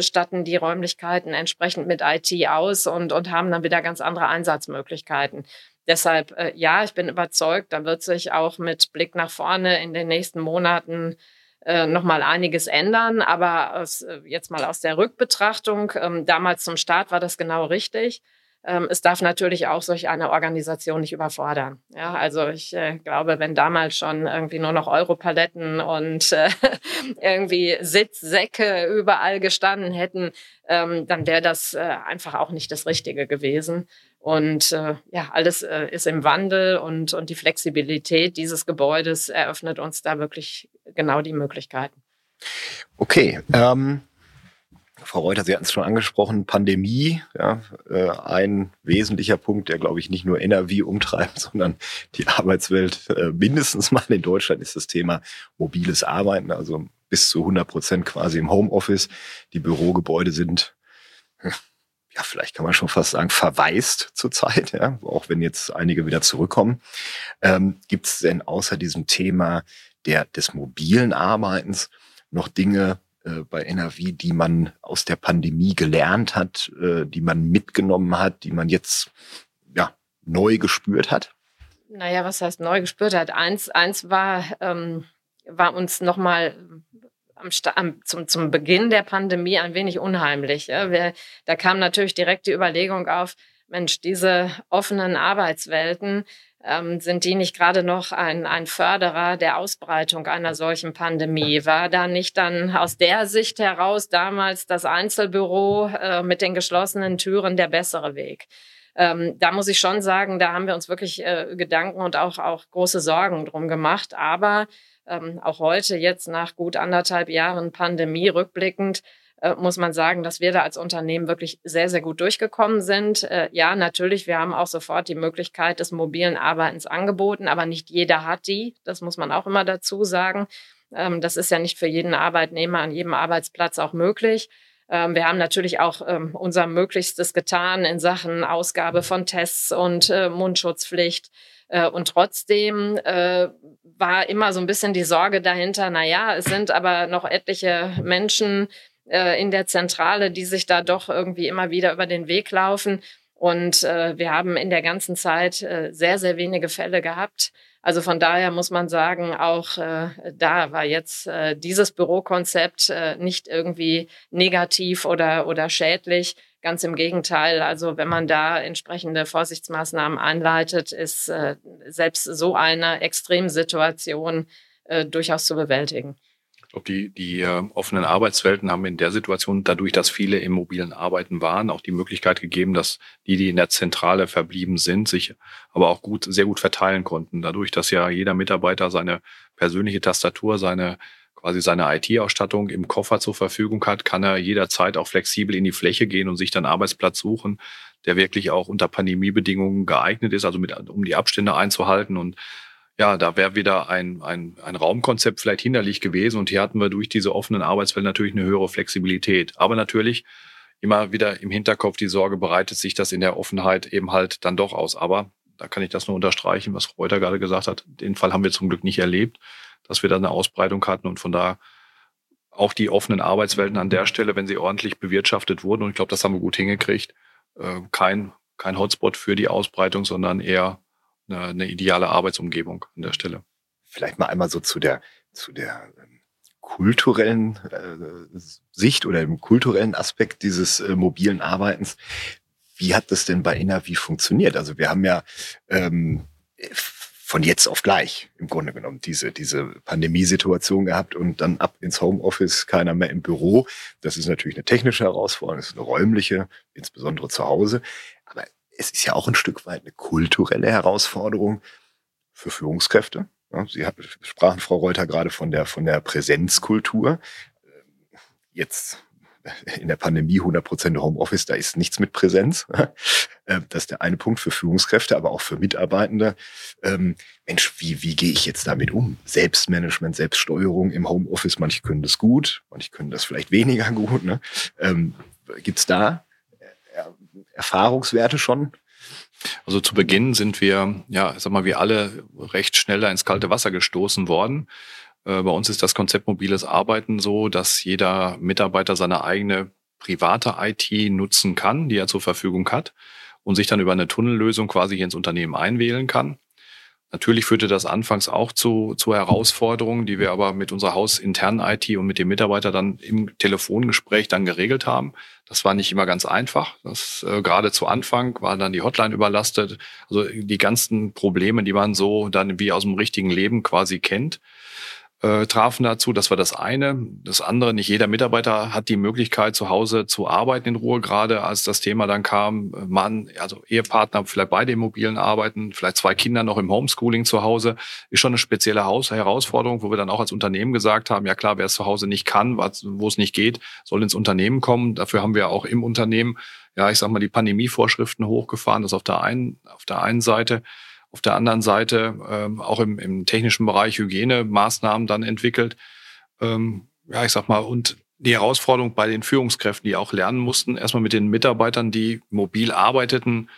D: statten die Räumlichkeiten entsprechend mit IT aus und, und haben dann wieder ganz andere Einsatzmöglichkeiten. Deshalb, äh, ja, ich bin überzeugt, da wird sich auch mit Blick nach vorne in den nächsten Monaten äh, noch mal einiges ändern. Aber aus, äh, jetzt mal aus der Rückbetrachtung, ähm, damals zum Start war das genau richtig. Ähm, es darf natürlich auch solch eine Organisation nicht überfordern. Ja, also ich äh, glaube, wenn damals schon irgendwie nur noch Europaletten und äh, *laughs* irgendwie Sitzsäcke überall gestanden hätten, ähm, dann wäre das äh, einfach auch nicht das Richtige gewesen. Und äh, ja, alles äh, ist im Wandel und, und die Flexibilität dieses Gebäudes eröffnet uns da wirklich genau die Möglichkeiten.
B: Okay. Ähm Frau Reuter, Sie hatten es schon angesprochen, Pandemie, ja, äh, ein wesentlicher Punkt, der, glaube ich, nicht nur NRW umtreibt, *laughs* sondern die Arbeitswelt äh, mindestens mal in Deutschland ist das Thema mobiles Arbeiten, also bis zu 100 Prozent quasi im Homeoffice. Die Bürogebäude sind, *laughs* ja, vielleicht kann man schon fast sagen, verwaist zurzeit, ja, auch wenn jetzt einige wieder zurückkommen. Ähm, Gibt es denn außer diesem Thema der, des mobilen Arbeitens noch Dinge, äh, bei NRW, die man aus der Pandemie gelernt hat, äh, die man mitgenommen hat, die man jetzt ja neu gespürt hat?
D: Naja, was heißt neu gespürt hat? Eins, eins war, ähm, war uns nochmal am, zum, zum Beginn der Pandemie ein wenig unheimlich. Ja? Wir, da kam natürlich direkt die Überlegung auf, Mensch, diese offenen Arbeitswelten, ähm, sind die nicht gerade noch ein, ein Förderer der Ausbreitung einer solchen Pandemie? War da nicht dann aus der Sicht heraus damals das Einzelbüro äh, mit den geschlossenen Türen der bessere Weg? Ähm, da muss ich schon sagen, da haben wir uns wirklich äh, Gedanken und auch, auch große Sorgen drum gemacht. Aber ähm, auch heute, jetzt nach gut anderthalb Jahren Pandemie rückblickend, muss man sagen, dass wir da als Unternehmen wirklich sehr, sehr gut durchgekommen sind. Äh, ja, natürlich, wir haben auch sofort die Möglichkeit des mobilen Arbeitens angeboten, aber nicht jeder hat die. Das muss man auch immer dazu sagen. Ähm, das ist ja nicht für jeden Arbeitnehmer an jedem Arbeitsplatz auch möglich. Ähm, wir haben natürlich auch ähm, unser Möglichstes getan in Sachen Ausgabe von Tests und äh, Mundschutzpflicht. Und trotzdem äh, war immer so ein bisschen die Sorge dahinter, na ja, es sind aber noch etliche Menschen, äh, in der Zentrale, die sich da doch irgendwie immer wieder über den Weg laufen. Und äh, wir haben in der ganzen Zeit äh, sehr, sehr wenige Fälle gehabt. Also von daher muss man sagen, auch äh, da war jetzt äh, dieses Bürokonzept äh, nicht irgendwie negativ oder, oder schädlich. Ganz im Gegenteil. Also wenn man da entsprechende Vorsichtsmaßnahmen einleitet, ist äh, selbst so eine Extremsituation äh, durchaus zu bewältigen.
C: Glaube, die, die äh, offenen Arbeitswelten haben in der Situation, dadurch, dass viele im mobilen Arbeiten waren, auch die Möglichkeit gegeben, dass die, die in der Zentrale verblieben sind, sich aber auch gut, sehr gut verteilen konnten. Dadurch, dass ja jeder Mitarbeiter seine persönliche Tastatur, seine quasi seine IT-Ausstattung im Koffer zur Verfügung hat, kann er jederzeit auch flexibel in die Fläche gehen und sich dann Arbeitsplatz suchen, der wirklich auch unter Pandemiebedingungen geeignet ist, also mit, um die Abstände einzuhalten und ja, da wäre wieder ein, ein, ein Raumkonzept vielleicht hinderlich gewesen. Und hier hatten wir durch diese offenen Arbeitswelt natürlich eine höhere Flexibilität. Aber natürlich immer wieder im Hinterkopf die Sorge, bereitet sich das in der Offenheit eben halt dann doch aus. Aber da kann ich das nur unterstreichen, was Reuter gerade gesagt hat. Den Fall haben wir zum Glück nicht erlebt, dass wir da eine Ausbreitung hatten und von da auch die offenen Arbeitswelten an der Stelle, wenn sie ordentlich bewirtschaftet wurden, und ich glaube, das haben wir gut hingekriegt, äh, kein, kein Hotspot für die Ausbreitung, sondern eher eine, eine ideale Arbeitsumgebung an der Stelle.
B: Vielleicht mal einmal so zu der, zu der ähm, kulturellen äh, Sicht oder dem kulturellen Aspekt dieses äh, mobilen Arbeitens. Wie hat das denn bei Innavi funktioniert? Also wir haben ja ähm, von jetzt auf gleich im Grunde genommen diese, diese Pandemiesituation gehabt und dann ab ins Homeoffice, keiner mehr im Büro. Das ist natürlich eine technische Herausforderung, das ist eine räumliche, insbesondere zu Hause es ist ja auch ein Stück weit eine kulturelle Herausforderung für Führungskräfte. Sie sprachen, Frau Reuter, gerade von der, von der Präsenzkultur. Jetzt in der Pandemie 100% Homeoffice, da ist nichts mit Präsenz. *laughs* Das ist der eine Punkt für Führungskräfte, aber auch für Mitarbeitende. Ähm, Mensch, wie, wie gehe ich jetzt damit um? Selbstmanagement, Selbststeuerung im Homeoffice, manche können das gut, manche können das vielleicht weniger gut. Ne? Ähm, Gibt es da Erfahrungswerte schon?
C: Also zu Beginn sind wir, ja, sag mal, wir alle recht schneller ins kalte Wasser gestoßen worden. Äh, bei uns ist das Konzept mobiles Arbeiten so, dass jeder Mitarbeiter seine eigene private IT nutzen kann, die er zur Verfügung hat und sich dann über eine Tunnellösung quasi ins Unternehmen einwählen kann. Natürlich führte das anfangs auch zu, zu Herausforderungen, die wir aber mit unserer hausinternen IT und mit dem Mitarbeiter dann im Telefongespräch dann geregelt haben. Das war nicht immer ganz einfach. Das äh, gerade zu Anfang war dann die Hotline überlastet. Also die ganzen Probleme, die man so dann wie aus dem richtigen Leben quasi kennt äh, trafen dazu. Das war das eine. Das andere, nicht jeder Mitarbeiter hat die Möglichkeit, zu Hause zu arbeiten in Ruhe, gerade als das Thema dann kam, Mann, also Ehepartner, vielleicht beide im mobilen Arbeiten, vielleicht zwei Kinder noch im Homeschooling zu Hause, ist schon eine spezielle Haus Herausforderung, wo wir dann auch als Unternehmen gesagt haben, ja klar, wer es zu Hause nicht kann, wo es nicht geht, soll ins Unternehmen kommen. Dafür haben wir auch im Unternehmen, ja, ich sag mal, die Pandemievorschriften hochgefahren, das auf der einen, auf der einen Seite. Auf der anderen Seite ähm, auch im, im technischen Bereich Hygienemaßnahmen dann entwickelt. Ähm, ja, ich sag mal, und die Herausforderung bei den Führungskräften, die auch lernen mussten, erstmal mit den Mitarbeitern, die mobil arbeiteten,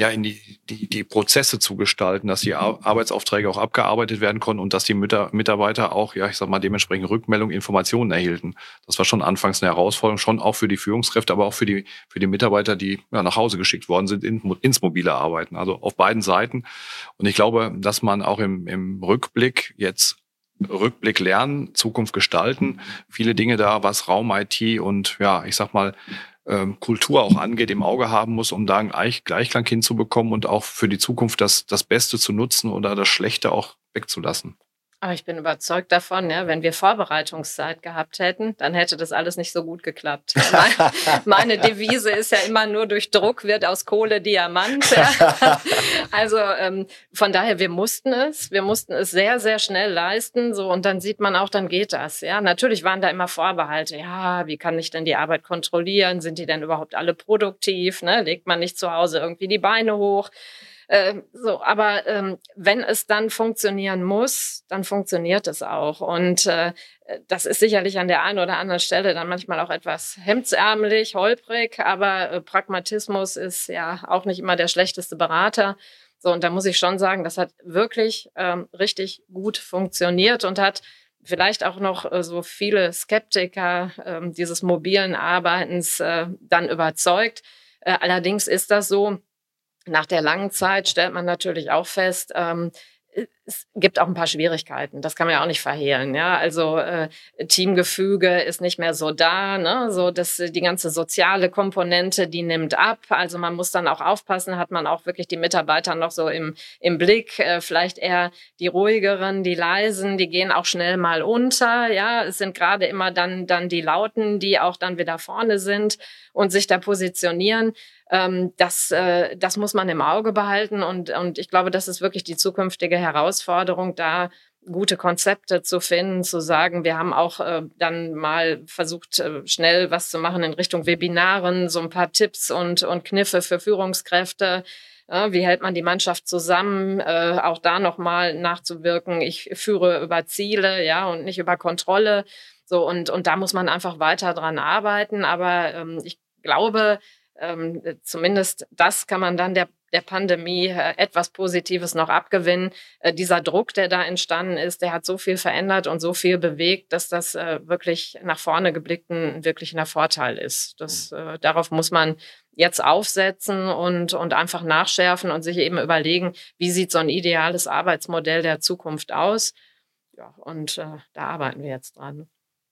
C: ja, in die, die, die Prozesse zu gestalten, dass die Arbeitsaufträge auch abgearbeitet werden konnten und dass die Mitarbeiter auch, ja, ich sag mal, dementsprechend Rückmeldungen, Informationen erhielten. Das war schon anfangs eine Herausforderung, schon auch für die Führungskräfte, aber auch für die, für die Mitarbeiter, die ja, nach Hause geschickt worden sind, in, ins mobile Arbeiten. Also auf beiden Seiten. Und ich glaube, dass man auch im, im Rückblick jetzt Rückblick lernen, Zukunft gestalten, viele Dinge da, was Raum IT und ja, ich sag mal, Kultur auch angeht, im Auge haben muss, um da einen Gleichklang hinzubekommen und auch für die Zukunft das, das Beste zu nutzen oder das Schlechte auch wegzulassen.
D: Aber ich bin überzeugt davon, ja, wenn wir Vorbereitungszeit gehabt hätten, dann hätte das alles nicht so gut geklappt. *laughs* Meine Devise ist ja immer nur durch Druck wird aus Kohle Diamant. Ja. *laughs* Also ähm, von daher, wir mussten es, wir mussten es sehr, sehr schnell leisten. So und dann sieht man auch, dann geht das. Ja, natürlich waren da immer Vorbehalte. Ja, wie kann ich denn die Arbeit kontrollieren? Sind die denn überhaupt alle produktiv? Ne? Legt man nicht zu Hause irgendwie die Beine hoch? Ähm, so, aber ähm, wenn es dann funktionieren muss, dann funktioniert es auch. Und äh, das ist sicherlich an der einen oder anderen Stelle dann manchmal auch etwas hemdsärmelig, holprig, aber äh, Pragmatismus ist ja auch nicht immer der schlechteste Berater. So, und da muss ich schon sagen, das hat wirklich ähm, richtig gut funktioniert und hat vielleicht auch noch äh, so viele Skeptiker äh, dieses mobilen Arbeitens äh, dann überzeugt. Äh, allerdings ist das so, nach der langen Zeit stellt man natürlich auch fest, ähm, es gibt auch ein paar Schwierigkeiten. Das kann man ja auch nicht verhehlen. Ja, also äh, Teamgefüge ist nicht mehr so da. Ne? So, dass die ganze soziale Komponente, die nimmt ab. Also man muss dann auch aufpassen, hat man auch wirklich die Mitarbeiter noch so im im Blick. Äh, vielleicht eher die ruhigeren, die leisen, die gehen auch schnell mal unter. Ja, es sind gerade immer dann dann die lauten, die auch dann wieder vorne sind und sich da positionieren. Ähm, das, äh, das muss man im Auge behalten und, und ich glaube, das ist wirklich die zukünftige Herausforderung, da gute Konzepte zu finden, zu sagen, wir haben auch äh, dann mal versucht, äh, schnell was zu machen in Richtung Webinaren, so ein paar Tipps und, und Kniffe für Führungskräfte. Wie hält man die Mannschaft zusammen? Äh, auch da nochmal nachzuwirken. Ich führe über Ziele, ja, und nicht über Kontrolle. So, und, und da muss man einfach weiter dran arbeiten. Aber ähm, ich glaube, ähm, zumindest das kann man dann der, der Pandemie äh, etwas Positives noch abgewinnen. Äh, dieser Druck, der da entstanden ist, der hat so viel verändert und so viel bewegt, dass das äh, wirklich nach vorne geblickt ein wirklicher Vorteil ist. Das, äh, darauf muss man jetzt aufsetzen und, und einfach nachschärfen und sich eben überlegen, wie sieht so ein ideales Arbeitsmodell der Zukunft aus. Ja, und äh, da arbeiten wir jetzt dran.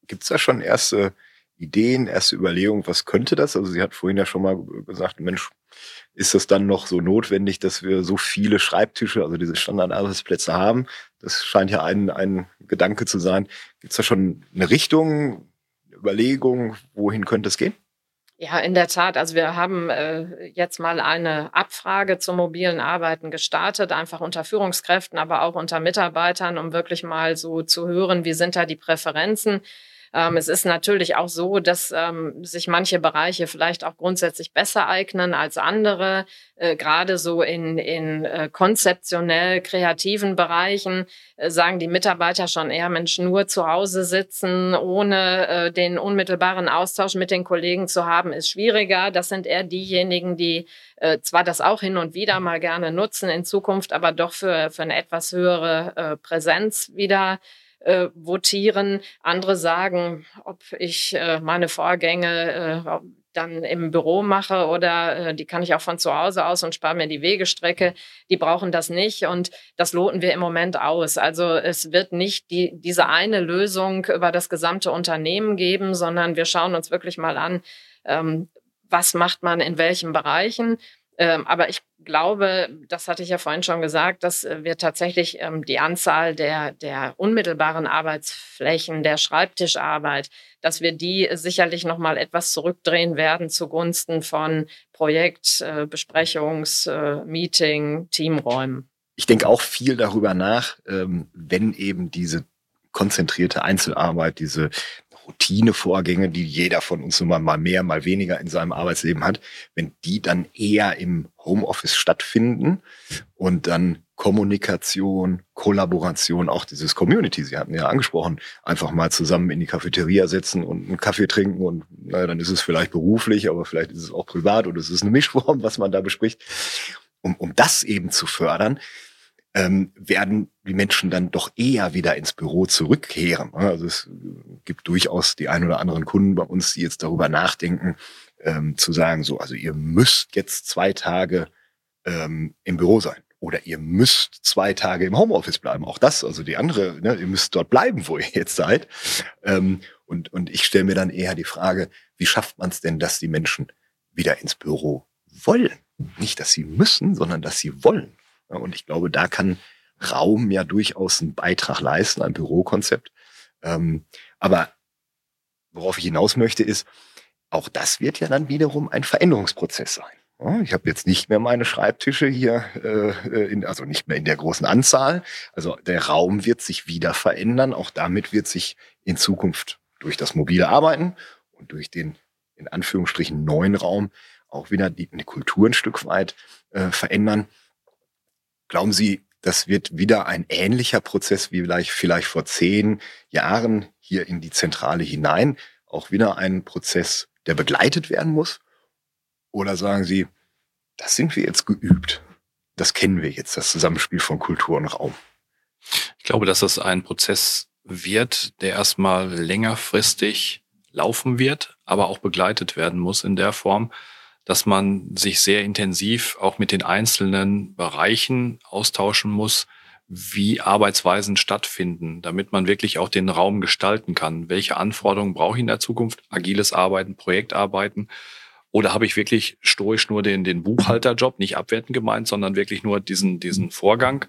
B: Gibt es da schon erste Ideen, erste Überlegungen, was könnte das? Also sie hat vorhin ja schon mal gesagt, Mensch, ist das dann noch so notwendig, dass wir so viele Schreibtische, also diese Standardarbeitsplätze haben? Das scheint ja ein, ein Gedanke zu sein. Gibt es da schon eine Richtung, eine Überlegung, wohin könnte es gehen?
D: Ja, in der Tat. Also wir haben äh, jetzt mal eine Abfrage zum mobilen Arbeiten gestartet, einfach unter Führungskräften, aber auch unter Mitarbeitern, um wirklich mal so zu hören, wie sind da die Präferenzen. Ähm, es ist natürlich auch so, dass ähm, sich manche Bereiche vielleicht auch grundsätzlich besser eignen als andere. Äh, Gerade so in, in äh, konzeptionell kreativen Bereichen äh, sagen die Mitarbeiter schon eher, Mensch, nur zu Hause sitzen, ohne äh, den unmittelbaren Austausch mit den Kollegen zu haben, ist schwieriger. Das sind eher diejenigen, die äh, zwar das auch hin und wieder mal gerne nutzen in Zukunft, aber doch für, für eine etwas höhere äh, Präsenz wieder äh, votieren. Andere sagen, ob ich äh, meine Vorgänge äh, dann im Büro mache oder äh, die kann ich auch von zu Hause aus und spare mir die Wegestrecke. Die brauchen das nicht und das loten wir im Moment aus. Also es wird nicht die, diese eine Lösung über das gesamte Unternehmen geben, sondern wir schauen uns wirklich mal an, ähm, was macht man in welchen Bereichen. Ähm, aber ich glaube, das hatte ich ja vorhin schon gesagt, dass wir tatsächlich ähm, die Anzahl der, der unmittelbaren Arbeitsflächen, der Schreibtischarbeit, dass wir die sicherlich noch mal etwas zurückdrehen werden zugunsten von Projekt, äh, Besprechungs, äh, Meeting, Teamräumen.
B: Ich denke auch viel darüber nach, ähm, wenn eben diese konzentrierte Einzelarbeit, diese Routinevorgänge, die jeder von uns immer mal mehr, mal weniger in seinem Arbeitsleben hat, wenn die dann eher im Homeoffice stattfinden und dann Kommunikation, Kollaboration, auch dieses Community, Sie hatten ja angesprochen, einfach mal zusammen in die Cafeteria setzen und einen Kaffee trinken und naja, dann ist es vielleicht beruflich, aber vielleicht ist es auch privat oder es ist eine Mischform, was man da bespricht. Um, um das eben zu fördern, ähm, werden die Menschen dann doch eher wieder ins Büro zurückkehren. Also es gibt durchaus die ein oder anderen Kunden bei uns, die jetzt darüber nachdenken, ähm, zu sagen, so, also ihr müsst jetzt zwei Tage ähm, im Büro sein. Oder ihr müsst zwei Tage im Homeoffice bleiben. Auch das, also die andere, ne, ihr müsst dort bleiben, wo ihr jetzt seid. Ähm, und, und ich stelle mir dann eher die Frage, wie schafft man es denn, dass die Menschen wieder ins Büro wollen? Nicht, dass sie müssen, sondern dass sie wollen. Und ich glaube, da kann Raum ja durchaus einen Beitrag leisten, ein Bürokonzept. Ähm, aber worauf ich hinaus möchte, ist, auch das wird ja dann wiederum ein Veränderungsprozess sein. Ich habe jetzt nicht mehr meine Schreibtische hier, äh, in, also nicht mehr in der großen Anzahl. Also der Raum wird sich wieder verändern. Auch damit wird sich in Zukunft durch das mobile Arbeiten und durch den in Anführungsstrichen neuen Raum auch wieder die, die Kultur ein Stück weit äh, verändern. Glauben Sie, das wird wieder ein ähnlicher Prozess wie vielleicht, vielleicht vor zehn Jahren hier in die Zentrale hinein? Auch wieder ein Prozess, der begleitet werden muss? Oder sagen Sie, das sind wir jetzt geübt? Das kennen wir jetzt, das Zusammenspiel von Kultur und Raum.
C: Ich glaube, dass das ein Prozess wird, der erstmal längerfristig laufen wird, aber auch begleitet werden muss in der Form, dass man sich sehr intensiv auch mit den einzelnen Bereichen austauschen muss, wie Arbeitsweisen stattfinden, damit man wirklich auch den Raum gestalten kann. Welche Anforderungen brauche ich in der Zukunft? Agiles Arbeiten, Projektarbeiten? Oder habe ich wirklich stoisch nur den, den Buchhalterjob, nicht abwertend gemeint, sondern wirklich nur diesen, diesen Vorgang,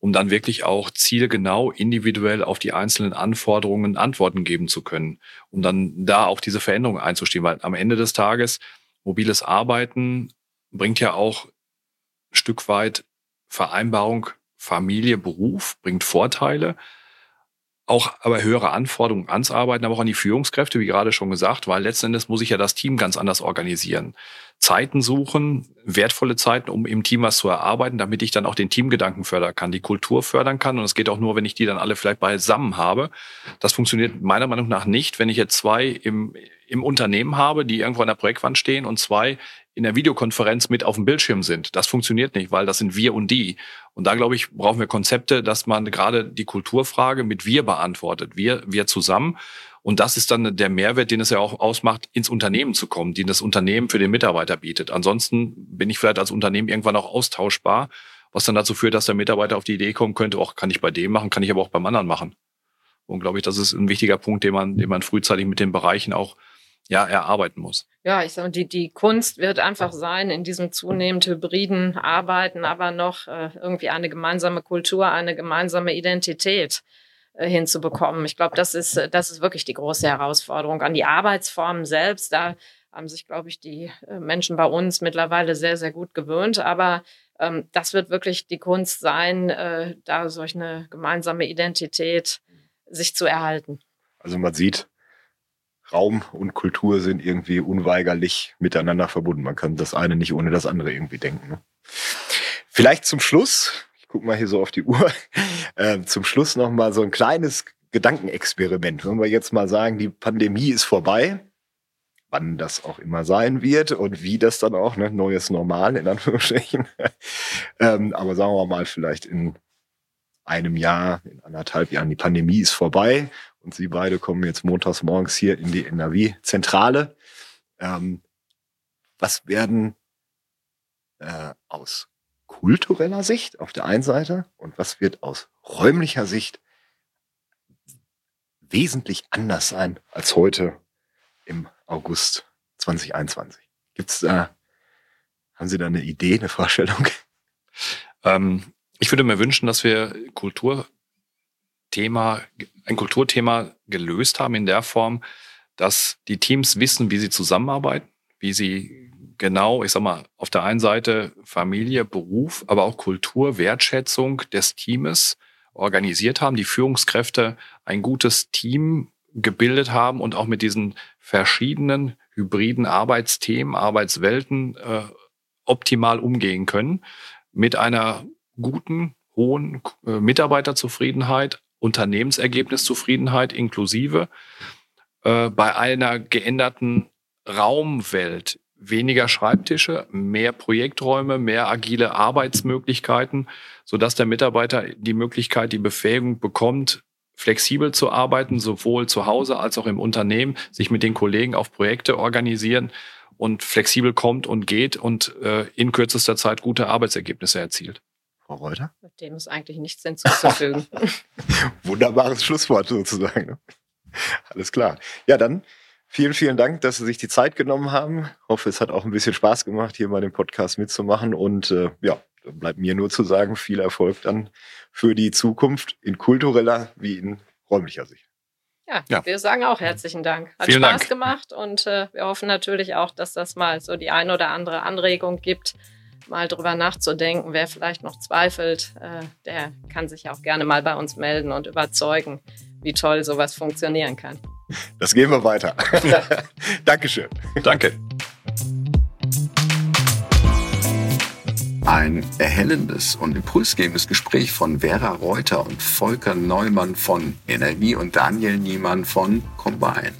C: um dann wirklich auch zielgenau, individuell auf die einzelnen Anforderungen Antworten geben zu können, um dann da auch diese Veränderungen einzustehen. Weil am Ende des Tages mobiles Arbeiten bringt ja auch ein Stück weit Vereinbarung Familie, Beruf, bringt Vorteile, auch aber höhere Anforderungen ans Arbeiten, aber auch an die Führungskräfte, wie gerade schon gesagt, weil letzten Endes muss ich ja das Team ganz anders organisieren. Zeiten suchen, wertvolle Zeiten, um im Team was zu erarbeiten, damit ich dann auch den Teamgedanken fördern kann, die Kultur fördern kann. Und es geht auch nur, wenn ich die dann alle vielleicht beisammen habe. Das funktioniert meiner Meinung nach nicht, wenn ich jetzt zwei im, im Unternehmen habe, die irgendwo an der Projektwand stehen und zwei in der Videokonferenz mit auf dem Bildschirm sind. Das funktioniert nicht, weil das sind wir und die. Und da, glaube ich, brauchen wir Konzepte, dass man gerade die Kulturfrage mit wir beantwortet. Wir, wir zusammen. Und das ist dann der Mehrwert, den es ja auch ausmacht, ins Unternehmen zu kommen, den das Unternehmen für den Mitarbeiter bietet. Ansonsten bin ich vielleicht als Unternehmen irgendwann auch austauschbar, was dann dazu führt, dass der Mitarbeiter auf die Idee kommen könnte, auch kann ich bei dem machen, kann ich aber auch beim anderen machen. Und glaube ich, das ist ein wichtiger Punkt, den man, den man frühzeitig mit den Bereichen auch ja, erarbeiten muss.
D: Ja, ich sage, die, die Kunst wird einfach sein, in diesem zunehmend hybriden Arbeiten aber noch äh, irgendwie eine gemeinsame Kultur, eine gemeinsame Identität äh, hinzubekommen. Ich glaube, das ist, äh, das ist wirklich die große Herausforderung. An die Arbeitsformen selbst, da haben sich, glaube ich, die äh, Menschen bei uns mittlerweile sehr, sehr gut gewöhnt. Aber ähm, das wird wirklich die Kunst sein, äh, da solch eine gemeinsame Identität sich zu erhalten.
B: Also man sieht, Raum und Kultur sind irgendwie unweigerlich miteinander verbunden. Man kann das eine nicht ohne das andere irgendwie denken. Ne? Vielleicht zum Schluss, ich gucke mal hier so auf die Uhr, *laughs* äh, zum Schluss noch mal so ein kleines Gedankenexperiment. Wenn wir jetzt mal sagen, die Pandemie ist vorbei, wann das auch immer sein wird und wie das dann auch, ne, neues Normal in Anführungsstrichen. *laughs* ähm, aber sagen wir mal, vielleicht in einem Jahr, in anderthalb Jahren, die Pandemie ist vorbei und Sie beide kommen jetzt montags morgens hier in die NRW-Zentrale. Ähm, was werden äh, aus kultureller Sicht auf der einen Seite und was wird aus räumlicher Sicht wesentlich anders sein als heute im August 2021. Gibt's da, haben Sie da eine Idee, eine Vorstellung?
C: Ähm, ich würde mir wünschen, dass wir Kulturthema, ein Kulturthema gelöst haben in der Form, dass die Teams wissen, wie sie zusammenarbeiten, wie sie genau, ich sag mal, auf der einen Seite Familie, Beruf, aber auch Kultur, Wertschätzung des Teams organisiert haben, die Führungskräfte ein gutes Team gebildet haben und auch mit diesen verschiedenen hybriden Arbeitsthemen, Arbeitswelten äh, optimal umgehen können, mit einer guten, hohen äh, Mitarbeiterzufriedenheit, Unternehmensergebniszufriedenheit inklusive, äh, bei einer geänderten Raumwelt, weniger Schreibtische, mehr Projekträume, mehr agile Arbeitsmöglichkeiten, so dass der Mitarbeiter die Möglichkeit, die Befähigung bekommt, flexibel zu arbeiten, sowohl zu Hause als auch im Unternehmen, sich mit den Kollegen auf Projekte organisieren und flexibel kommt und geht und äh, in kürzester Zeit gute Arbeitsergebnisse erzielt.
B: Frau Reuter?
D: Mit dem ist eigentlich nichts hinzuzufügen. *laughs*
B: Wunderbares Schlusswort sozusagen. Ne? Alles klar. Ja, dann vielen, vielen Dank, dass Sie sich die Zeit genommen haben. Ich hoffe, es hat auch ein bisschen Spaß gemacht, hier mal den Podcast mitzumachen. Und äh, ja, dann bleibt mir nur zu sagen, viel Erfolg dann für die Zukunft in kultureller wie in räumlicher Sicht.
D: Ja, ja, wir sagen auch herzlichen Dank. Hat
C: Vielen
D: Spaß
C: Dank.
D: gemacht und äh, wir hoffen natürlich auch, dass das mal so die ein oder andere Anregung gibt, mal drüber nachzudenken. Wer vielleicht noch zweifelt, äh, der kann sich auch gerne mal bei uns melden und überzeugen, wie toll sowas funktionieren kann.
B: Das gehen wir weiter. *laughs* Dankeschön.
C: Danke.
A: Ein erhellendes und impulsgebendes Gespräch von Vera Reuter und Volker Neumann von Energie und Daniel Niemann von Combine.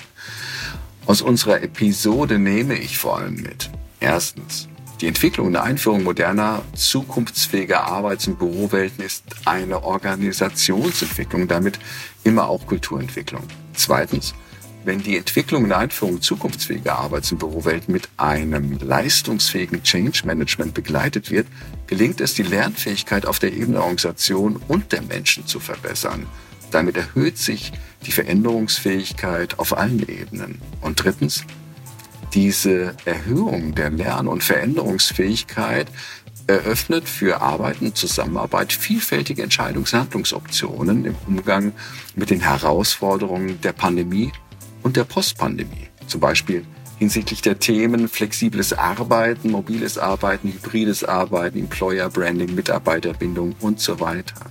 A: Aus unserer Episode nehme ich vor allem mit. Erstens, die Entwicklung und Einführung moderner, zukunftsfähiger Arbeits- und Bürowelten ist eine Organisationsentwicklung, damit immer auch Kulturentwicklung. Zweitens, wenn die Entwicklung und Einführung zukunftsfähiger Arbeits- und Bürowelten mit einem leistungsfähigen Change Management begleitet wird, gelingt es, die Lernfähigkeit auf der Ebene der Organisation und der Menschen zu verbessern. Damit erhöht sich die Veränderungsfähigkeit auf allen Ebenen. Und drittens, diese Erhöhung der Lern- und Veränderungsfähigkeit eröffnet für Arbeit und Zusammenarbeit vielfältige Entscheidungs- und Handlungsoptionen im Umgang mit den Herausforderungen der Pandemie und der Postpandemie. Zum Beispiel hinsichtlich der Themen flexibles Arbeiten, mobiles Arbeiten, hybrides Arbeiten, Employer Branding, Mitarbeiterbindung und so weiter.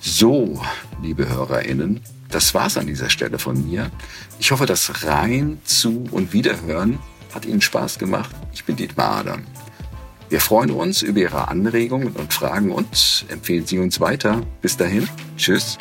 A: So, liebe HörerInnen, das war's an dieser Stelle von mir. Ich hoffe, das Rein, Zu und Wiederhören hat Ihnen Spaß gemacht. Ich bin Dietmar Adam. Wir freuen uns über Ihre Anregungen und Fragen und empfehlen Sie uns weiter. Bis dahin, tschüss.